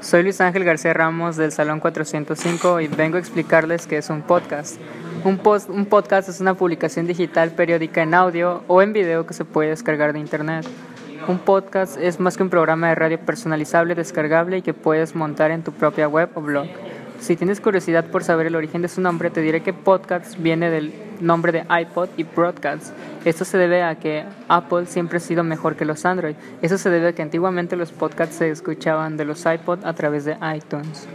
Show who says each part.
Speaker 1: Soy Luis Ángel García Ramos del Salón 405 y vengo a explicarles qué es un podcast. Un, un podcast es una publicación digital periódica en audio o en video que se puede descargar de internet. Un podcast es más que un programa de radio personalizable, descargable y que puedes montar en tu propia web o blog. Si tienes curiosidad por saber el origen de su nombre, te diré que podcast viene del nombre de iPod y broadcast. Esto se debe a que Apple siempre ha sido mejor que los Android. Eso se debe a que antiguamente los podcasts se escuchaban de los iPod a través de iTunes.